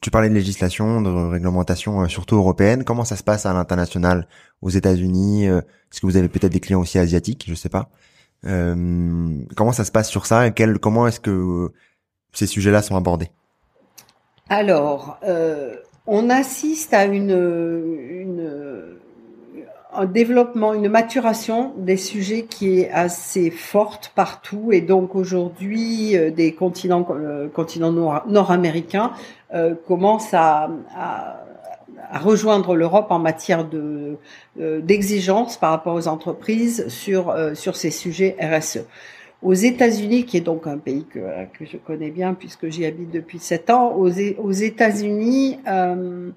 Tu parlais de législation, de réglementation, euh, surtout européenne. Comment ça se passe à l'international, aux États-Unis euh, Est-ce que vous avez peut-être des clients aussi asiatiques Je sais pas. Euh, comment ça se passe sur ça Comment est-ce que ces sujets-là sont abordés? Alors, on assiste à une un développement, une maturation des sujets qui est assez forte partout et donc aujourd'hui euh, des continents euh, continents nord-américains euh, commencent à, à, à rejoindre l'Europe en matière de euh, d'exigence par rapport aux entreprises sur sur ces sujets RSE. Aux États-Unis, qui est donc un pays que, que je connais bien puisque j'y habite depuis sept ans, aux, aux États-Unis, euh,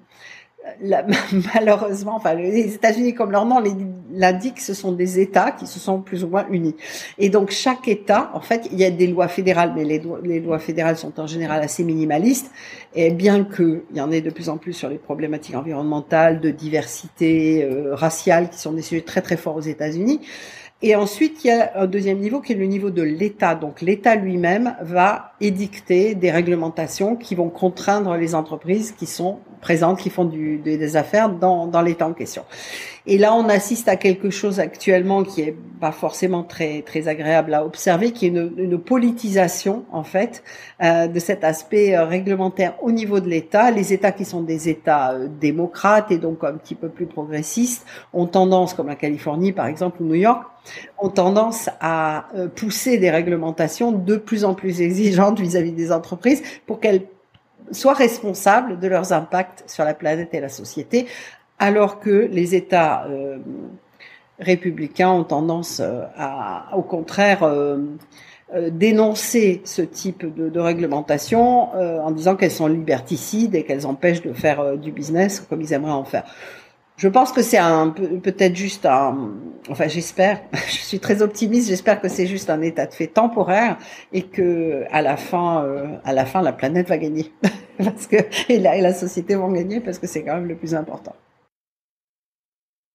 malheureusement, enfin, les États-Unis, comme leur nom l'indique, ce sont des États qui se sont plus ou moins unis. Et donc, chaque État, en fait, il y a des lois fédérales, mais les, les lois fédérales sont en général assez minimalistes. Et bien qu'il y en ait de plus en plus sur les problématiques environnementales, de diversité euh, raciale, qui sont des sujets très très forts aux États-Unis, et ensuite, il y a un deuxième niveau qui est le niveau de l'État. Donc l'État lui-même va édicter des réglementations qui vont contraindre les entreprises qui sont présentes, qui font des affaires dans, dans l'État en question. Et là, on assiste à quelque chose actuellement qui est pas forcément très très agréable à observer, qui est une, une politisation en fait euh, de cet aspect euh, réglementaire au niveau de l'État. Les États qui sont des États euh, démocrates et donc un petit peu plus progressistes ont tendance, comme la Californie par exemple ou New York, ont tendance à euh, pousser des réglementations de plus en plus exigeantes vis-à-vis des entreprises pour qu'elles soient responsables de leurs impacts sur la planète et la société, alors que les États euh, républicains ont tendance euh, à, au contraire, dénoncer ce type de réglementation en disant qu'elles sont liberticides et qu'elles empêchent de faire du business comme ils aimeraient en faire. Je pense que c'est un peut-être juste un, enfin j'espère, je suis très optimiste, j'espère que c'est juste un état de fait temporaire et que à la fin, euh, à la fin, la planète va gagner parce que et la, et la société vont gagner parce que c'est quand même le plus important.